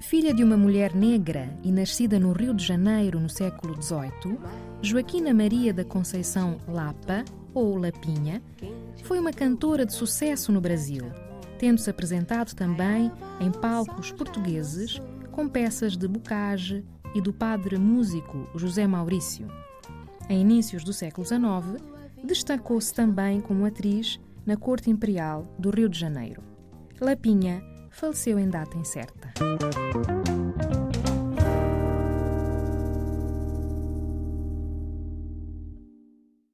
Filha de uma mulher negra e nascida no Rio de Janeiro no século XVIII, Joaquina Maria da Conceição Lapa, ou Lapinha, foi uma cantora de sucesso no Brasil, tendo-se apresentado também em palcos portugueses com peças de Bocage e do padre músico José Maurício. Em inícios do século XIX, destacou-se também como atriz na Corte Imperial do Rio de Janeiro. Lapinha faleceu em data incerta.